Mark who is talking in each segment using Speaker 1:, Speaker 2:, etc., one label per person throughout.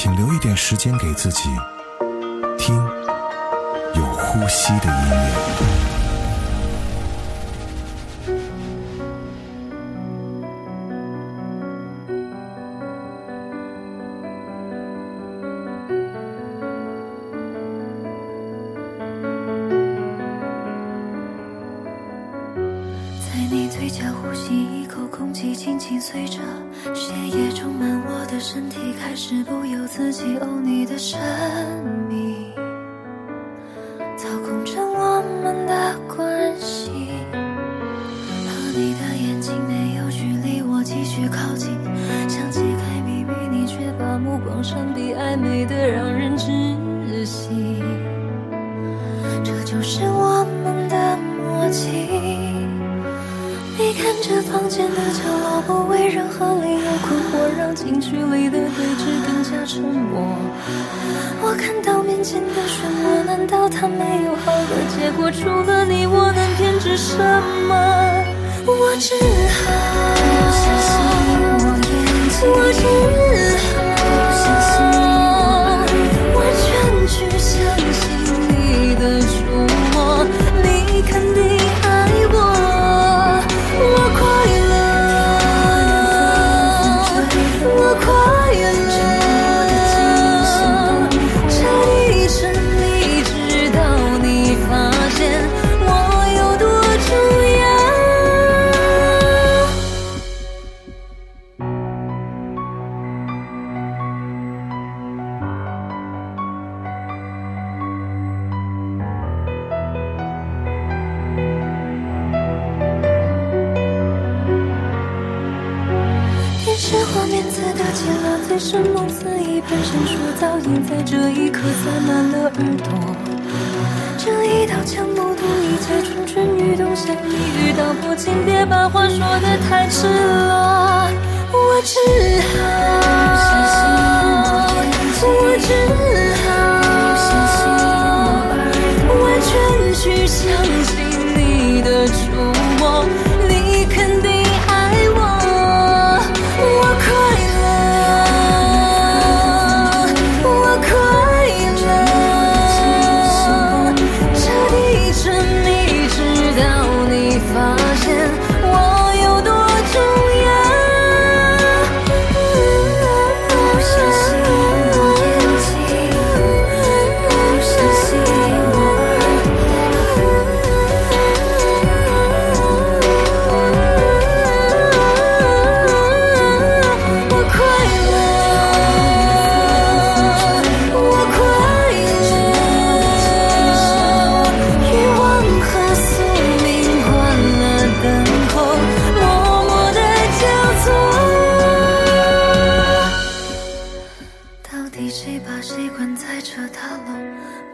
Speaker 1: 请留一点时间给自己，听有呼吸的音乐。
Speaker 2: 目光闪避，暧昧的让人窒息。这就是我们的默契。你看着房间的角落，不为任何理由困惑，让禁区里的对峙更加沉默。我看到面前的漩涡，难道它没有好的结果？除了你，我能偏执什么？我只好，我只好本闪烁倒影在这一刻塞满了耳朵。这一道墙目睹一切蠢蠢欲动，想一语道破，请别把话说得太赤裸。我只好，我只好完全去相信你的触摸，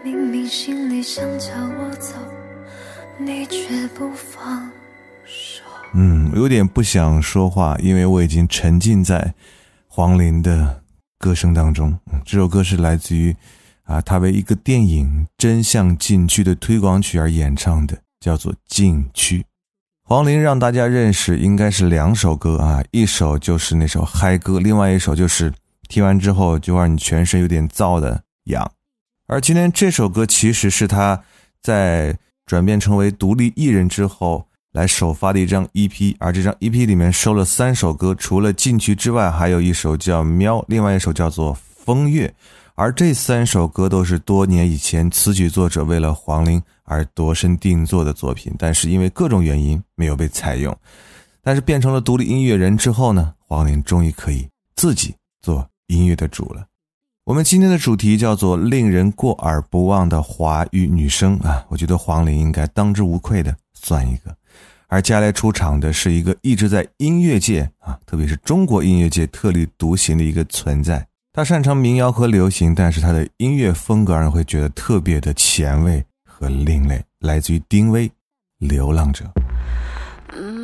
Speaker 2: 明明心里想叫我走，你却不放手。
Speaker 1: 嗯，有点不想说话，因为我已经沉浸在黄龄的歌声当中。这首歌是来自于啊，他为一个电影《真相禁区》的推广曲而演唱的，叫做《禁区》。黄龄让大家认识应该是两首歌啊，一首就是那首嗨歌，另外一首就是听完之后就让你全身有点燥的痒。而今天这首歌其实是他在转变成为独立艺人之后来首发的一张 EP，而这张 EP 里面收了三首歌，除了《禁区》之外，还有一首叫《喵》，另外一首叫做《风月》。而这三首歌都是多年以前词曲作者为了黄龄而度身定做的作品，但是因为各种原因没有被采用。但是变成了独立音乐人之后呢，黄龄终于可以自己做音乐的主了。我们今天的主题叫做“令人过耳不忘的华语女声”啊，我觉得黄龄应该当之无愧的算一个。而接下来出场的是一个一直在音乐界啊，特别是中国音乐界特立独行的一个存在，
Speaker 3: 他擅长民谣和流行，但是他的音乐风格让人会觉得特别的前卫和另类。来自于丁薇，《流浪者》。嗯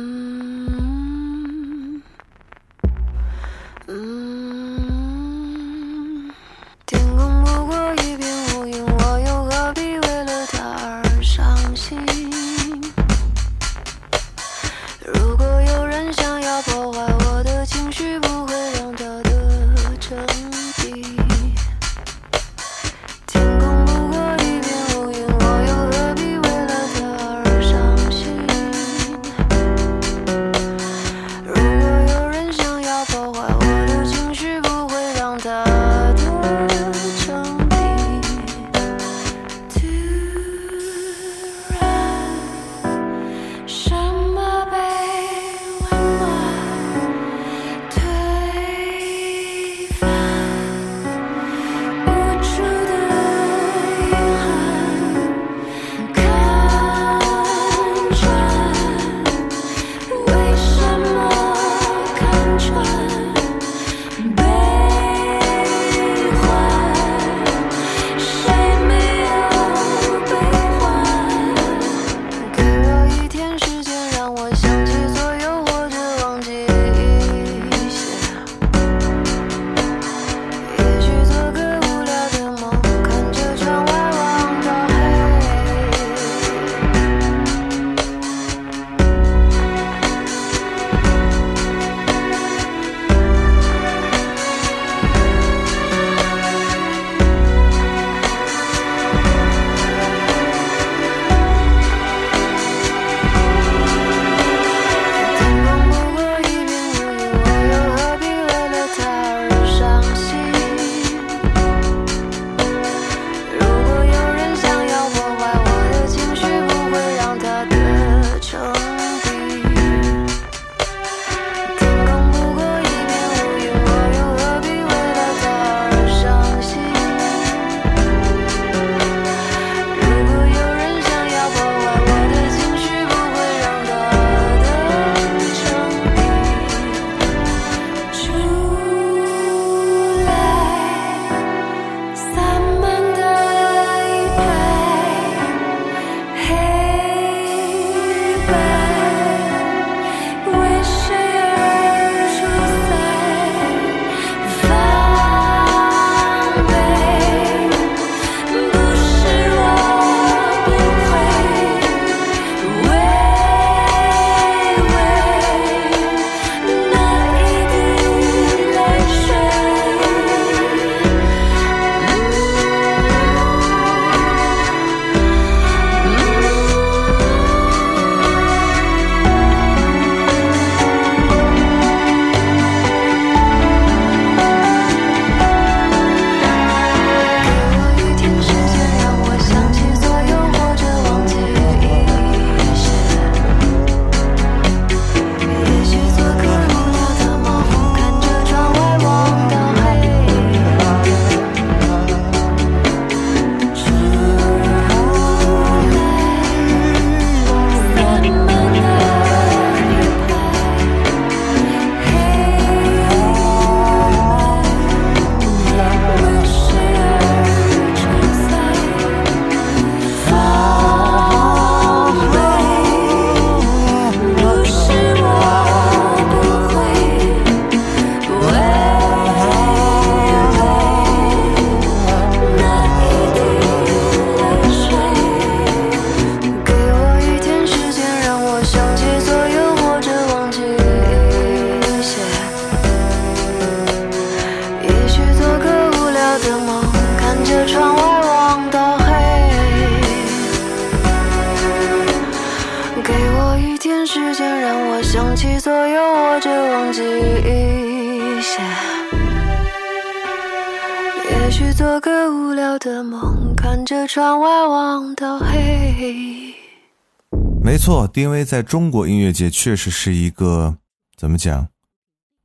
Speaker 3: 丁薇在中国音乐界确实是一个怎么讲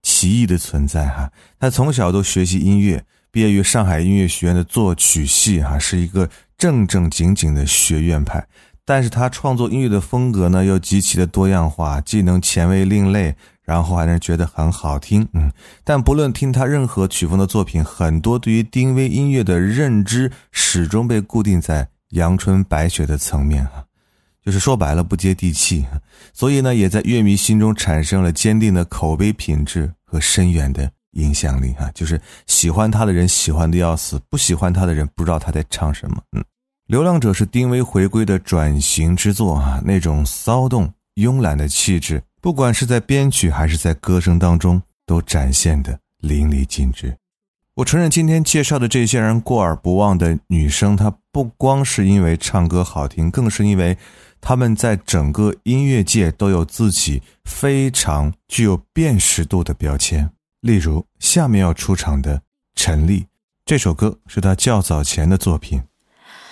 Speaker 3: 奇异的存在哈。他从小都学习音乐，毕业于上海音乐学院的作曲系哈，是一个正正经经的学院派。但是他创作音乐的风格呢，又极其的多样化，既能前卫另类。
Speaker 1: 然后还能觉得很好听，嗯。但不论听他任何曲风的作品，很多对于丁薇音乐的认知始终被固定在阳春白雪的层面啊，就是说白了不接地气。所以呢，也在乐迷心中产生了坚定的口碑品质和深远的影响力啊。就是喜欢他的人喜欢的要死，不喜欢他的人不知道他在唱什么。嗯，《流浪者》是丁薇回归的转型之作啊，那种骚动慵懒的气质。不管是在编曲还是在歌声当中，都展现的淋漓尽致。我承认，今天介绍的这些人过耳不忘的女生，她不光是因为唱歌好听，更是因为他们在整个音乐界都有自己非常具有辨识度的标签。例如，下面要出场的陈粒，这首歌是她较早前的作品，《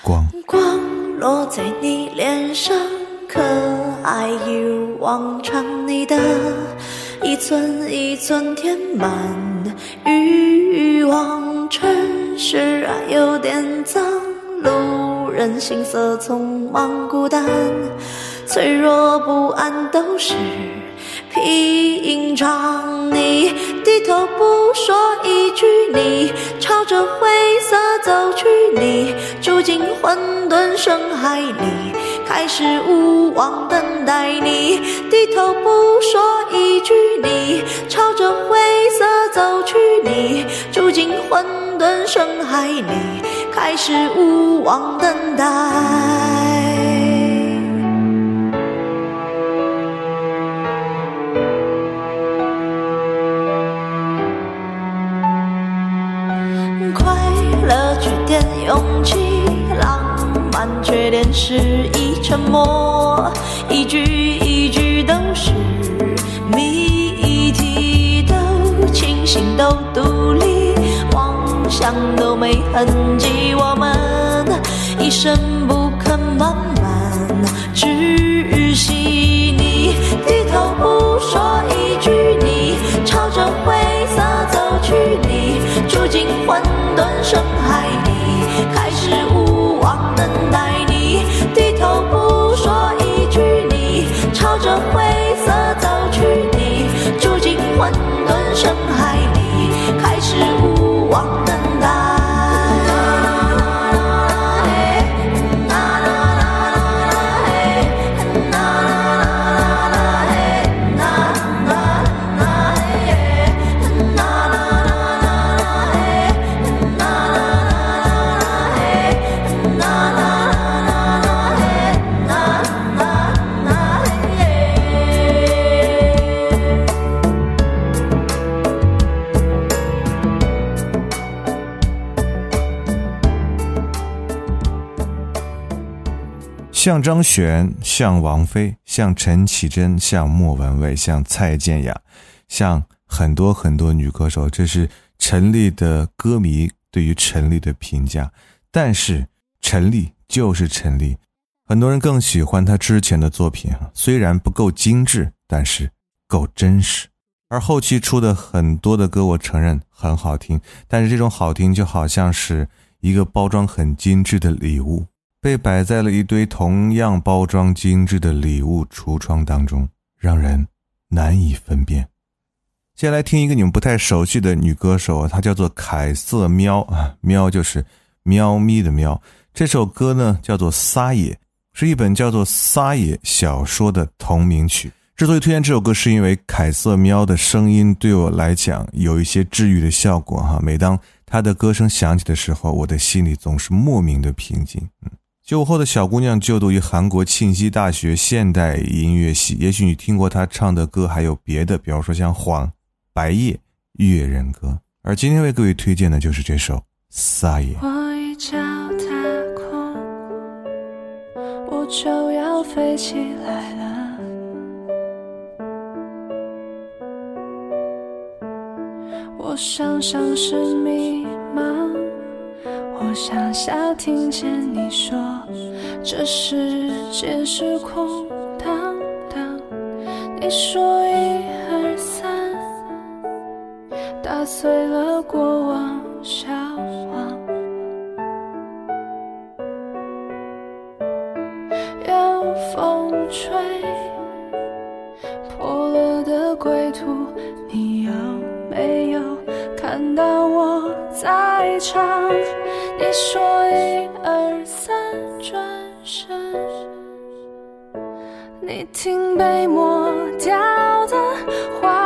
Speaker 1: 光》。
Speaker 4: 光落在你脸上。可爱一如往常，你的一寸一寸填满欲望，城市啊有点脏，路人行色匆忙，孤单脆弱不安都是平常。你低头不说一句，你朝着灰色走去，你住进混沌深海里。开始无望等待你，低头不说一句，你？朝着灰色走去，你？住进混沌深海里，开始无望等待。快乐缺点勇气，浪漫缺点失意。沉默，一句一句像都没痕迹，我们一生不肯慢慢窒息，你低头不说一句，你朝着灰色走去，你住进混沌深海里，开始无望等待你，低头不说一句，你朝着灰色走去，你住进混沌深海。
Speaker 1: 像张悬，像王菲，像陈绮贞，像莫文蔚，像蔡健雅，像很多很多女歌手，这是陈粒的歌迷对于陈粒的评价。但是陈粒就是陈粒，很多人更喜欢她之前的作品啊，虽然不够精致，但是够真实。而后期出的很多的歌，我承认很好听，但是这种好听就好像是一个包装很精致的礼物。被摆在了一堆同样包装精致的礼物橱窗当中，让人难以分辨。接下来听一个你们不太熟悉的女歌手，她叫做凯瑟喵啊，喵就是喵咪的喵。这首歌呢叫做《撒野》，是一本叫做《撒野》小说的同名曲。之所以推荐这首歌，是因为凯瑟喵的声音对我来讲有一些治愈的效果哈。每当她的歌声响起的时候，我的心里总是莫名的平静。嗯。酒后的小姑娘就读于韩国庆熙大学现代音乐系，也许你听过她唱的歌，还有别的，比方说像《黄》《白夜》《月人歌》，而今天为各位推荐的就是这首《撒野》。
Speaker 3: 我一脚踏空，我就要飞起来了。我想象是迷茫。想笑，听见你说这世界是空荡荡。你说一二三，打碎了过往消亡。有风吹破了的归途，
Speaker 5: 你有没有看到我在唱？你说一二三，转身，你听被抹掉的花。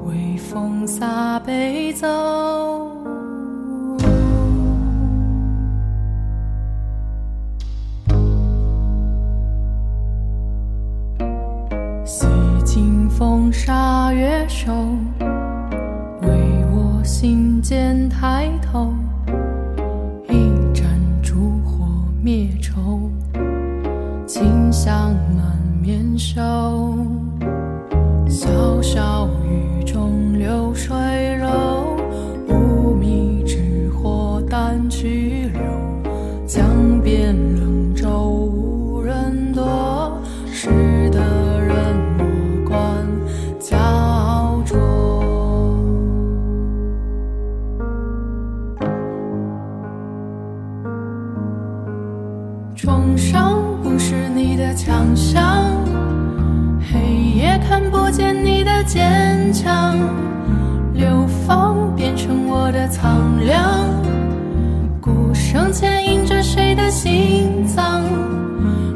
Speaker 5: 微
Speaker 6: 风洒杯走。洗尽风沙月瘦，为我心间抬头。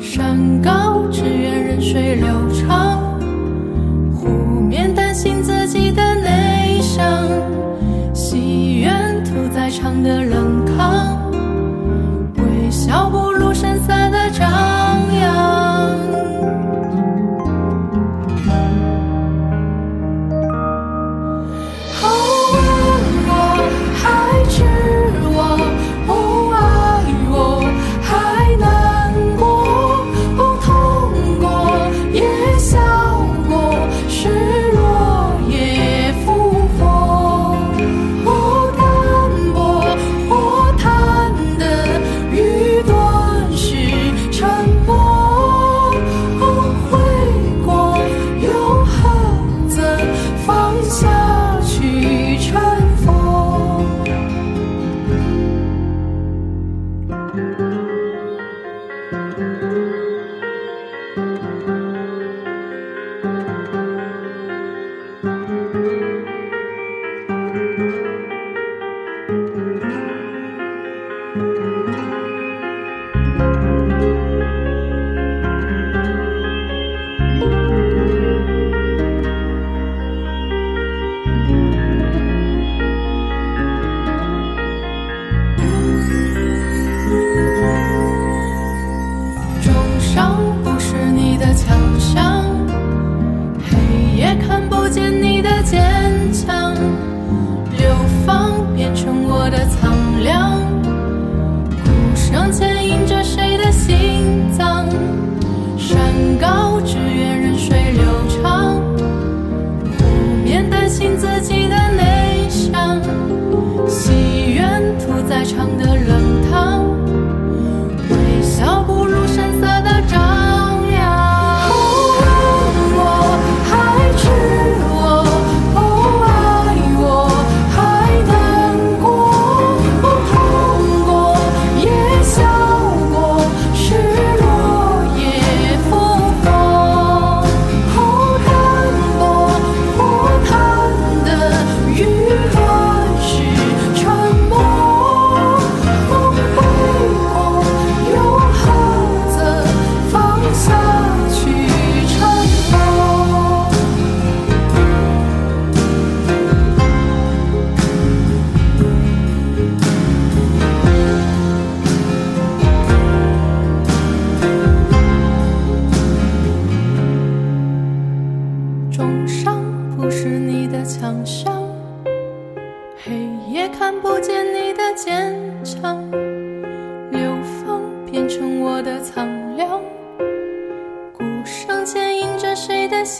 Speaker 6: 山高只愿任水流长，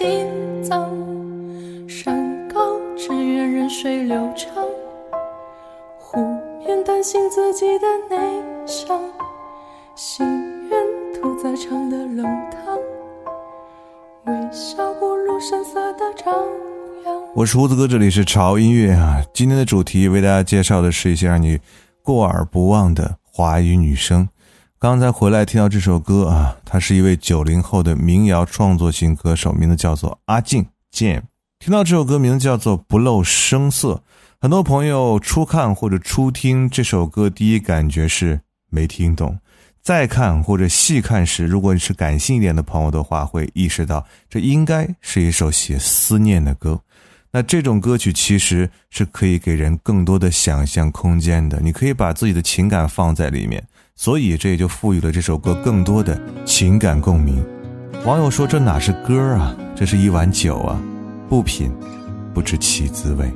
Speaker 6: 心脏？山高只愿任水流长，湖面担心自己的内伤，心愿屠宰场的冷汤。微笑不露声色的张扬。
Speaker 1: 我是胡子哥，这里是潮音乐啊。今天的主题为大家介绍的是一些让你过耳不忘的华语女声。刚才回来听到这首歌啊，他是一位九零后的民谣创作型歌手，名字叫做阿静 Jam。听到这首歌名字叫做《不露声色》，很多朋友初看或者初听这首歌，第一感觉是没听懂。再看或者细看时，如果你是感性一点的朋友的话，会意识到这应该是一首写思念的歌。那这种歌曲其实是可以给人更多的想象空间的，你可以把自己的情感放在里面，所以这也就赋予了这首歌更多的情感共鸣。网友说：“这哪是歌啊，这是一碗酒啊，不品不知其滋味。”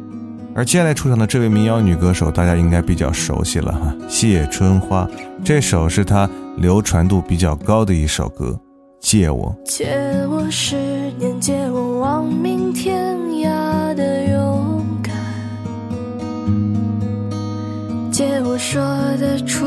Speaker 1: 而接下来出场的这位民谣女歌手，大家应该比较熟悉了哈，谢春花。这首是她流传度比较高的一首歌，《借我》。
Speaker 3: 借我十年，借我亡命天涯的勇敢，借我说得出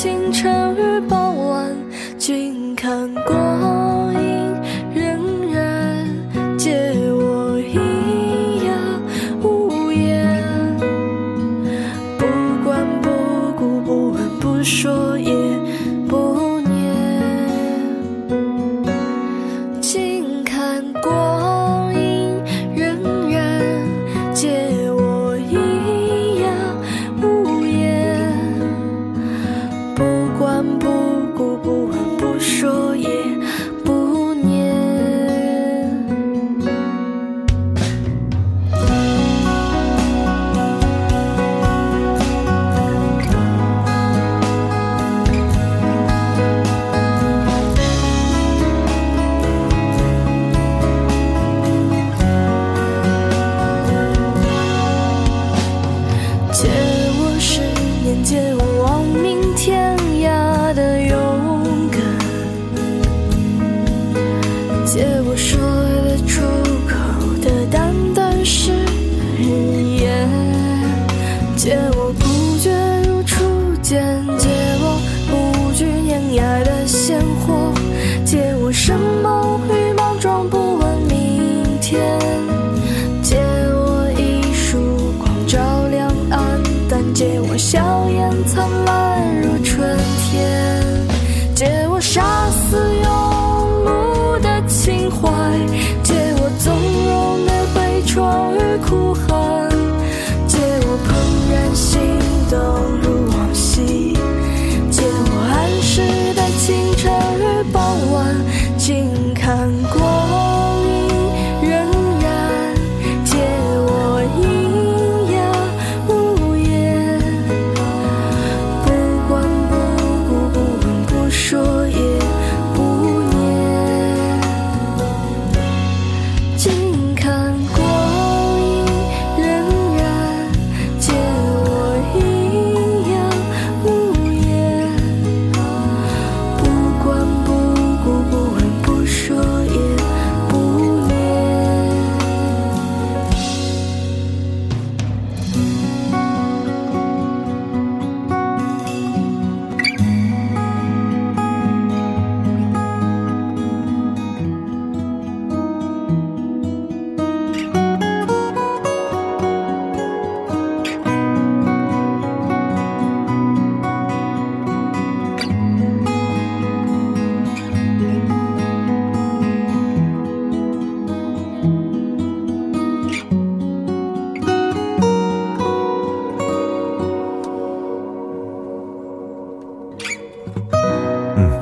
Speaker 3: 清晨与傍晚，静看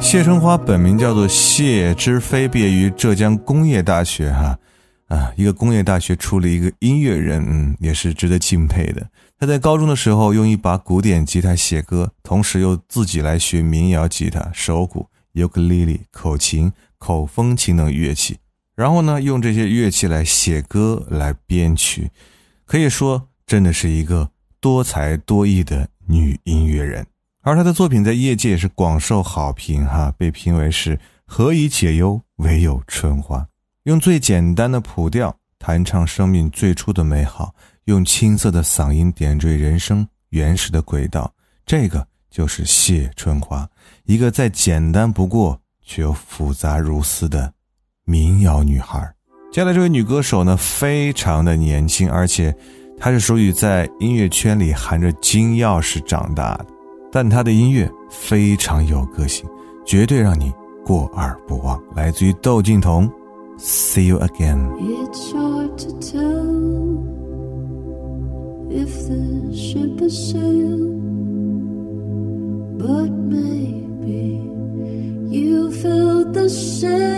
Speaker 1: 谢春花本名叫做谢之飞，毕业于浙江工业大学哈啊，一个工业大学出了一个音乐人，嗯，也是值得敬佩的。他在高中的时候用一把古典吉他写歌，同时又自己来学民谣吉他、手鼓、尤克里里、口琴、口风琴等乐器，然后呢，用这些乐器来写歌、来编曲，可以说真的是一个多才多艺的女音乐人。而她的作品在业界也是广受好评哈，被评为是何以解忧，唯有春花。用最简单的谱调弹唱生命最初的美好，用青涩的嗓音点缀人生原始的轨道，这个就是谢春花，一个再简单不过却又复杂如斯的民谣女孩。接下来这位女歌手呢，非常的年轻，而且她是属于在音乐圈里含着金钥匙长大的。但他的音乐非常有个性，绝对让你过耳不忘。来自于窦靖童，《See You Again》。
Speaker 7: if the ship has sail but maybe you felt the same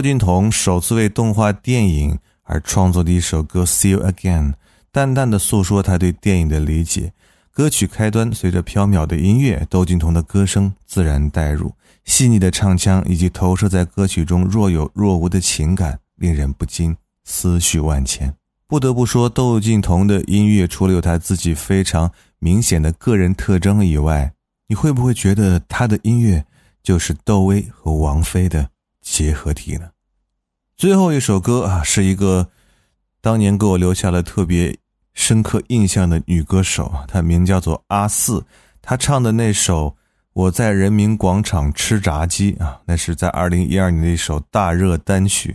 Speaker 1: 窦靖童首次为动画电影而创作的一首歌《See You Again》，淡淡的诉说他对电影的理解。歌曲开端随着飘渺的音乐，窦靖童的歌声自然带入，细腻的唱腔以及投射在歌曲中若有若无的情感，令人不禁思绪万千。不得不说，窦靖童的音乐除了有他自己非常明显的个人特征以外，你会不会觉得他的音乐就是窦唯和王菲的结合体呢？最后一首歌啊，是一个当年给我留下了特别深刻印象的女歌手，她名叫做阿四。她唱的那首《我在人民广场吃炸鸡》啊，那是在二零一二年的一首大热单曲，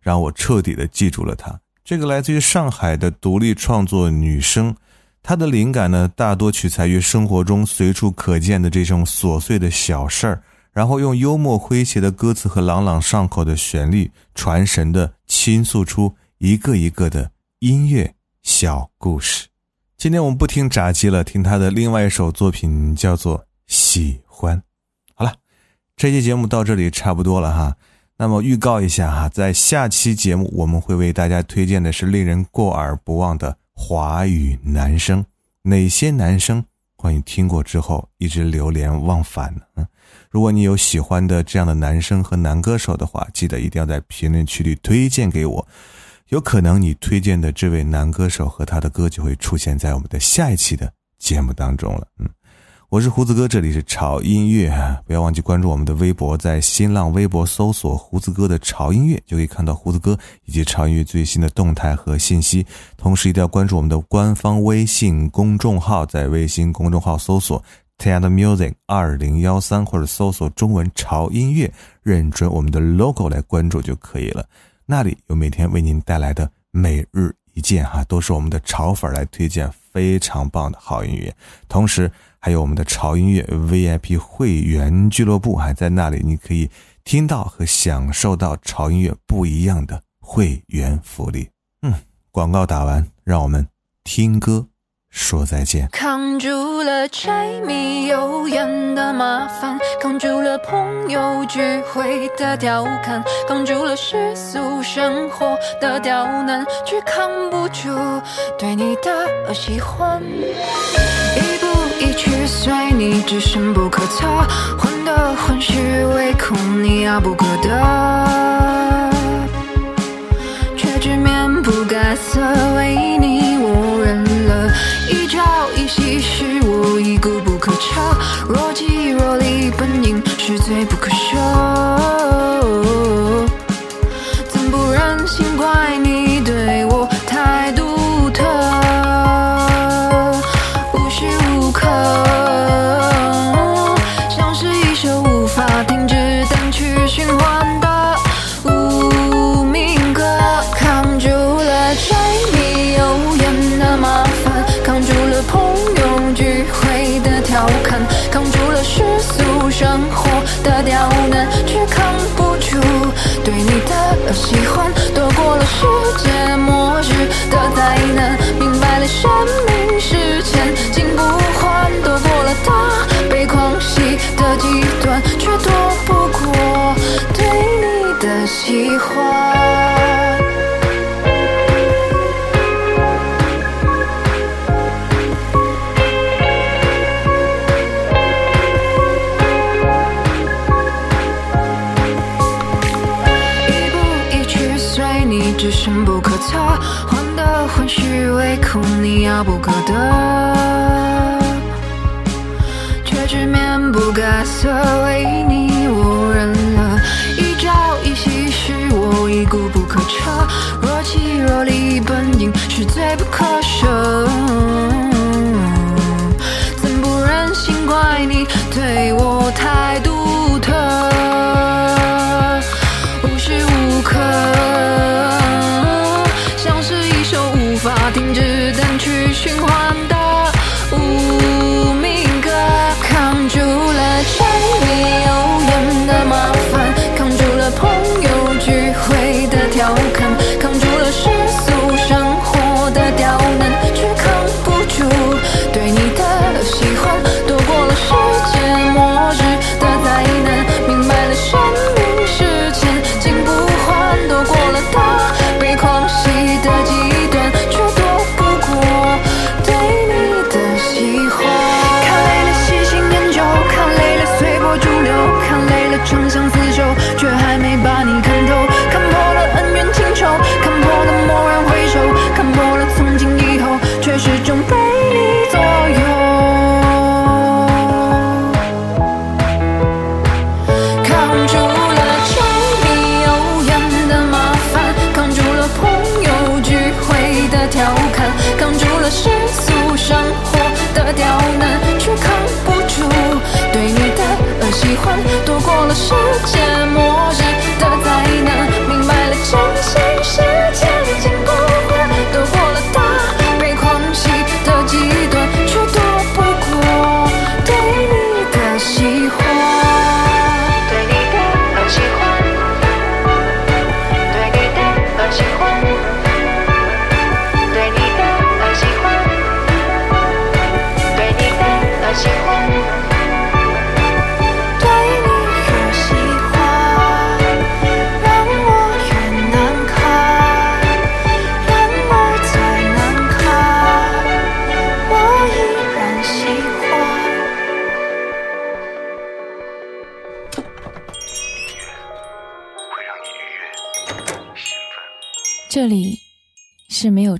Speaker 1: 让我彻底的记住了她。这个来自于上海的独立创作女生，她的灵感呢，大多取材于生活中随处可见的这种琐碎的小事儿。然后用幽默诙谐的歌词和朗朗上口的旋律，传神的倾诉出一个一个的音乐小故事。今天我们不听炸鸡了，听他的另外一首作品，叫做《喜欢》。好了，这期节目到这里差不多了哈。那么预告一下哈，在下期节目我们会为大家推荐的是令人过耳不忘的华语男声，哪些男生欢迎听过之后一直流连忘返呢？嗯。如果你有喜欢的这样的男生和男歌手的话，记得一定要在评论区里推荐给我。有可能你推荐的这位男歌手和他的歌就会出现在我们的下一期的节目当中了。嗯，我是胡子哥，这里是潮音乐，不要忘记关注我们的微博，在新浪微博搜索“胡子哥的潮音乐”，就可以看到胡子哥以及潮音乐最新的动态和信息。同时，一定要关注我们的官方微信公众号，在微信公众号搜索 “TED Music 二零幺三”或者搜索中文“潮音乐”，认准我们的 logo 来关注就可以了。那里有每天为您带来的每日一见哈，都是我们的潮粉来推荐非常棒的好音乐，同时。还有我们的潮音乐 VIP 会员俱乐部，还在那里，你可以听到和享受到潮音乐不一样的会员福利。嗯，广告打完，让我们听歌说再见。
Speaker 5: 扛住了柴米油盐的麻烦，扛住了朋友聚会的调侃，扛住了世俗生活的刁难，却扛不住对你的喜欢。一步一趋随你，只深不可测，患得患失，唯恐你遥不可得。却只面不改色，为若即若离本应是罪不可赦。的刁难，却扛不住对你的喜欢，躲过了世界末日的灾难，明白了生命遥不可得。却只面不改色，为你我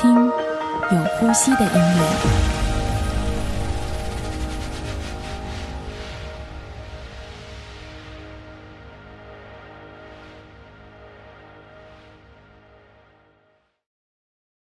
Speaker 8: 听有呼吸的音乐。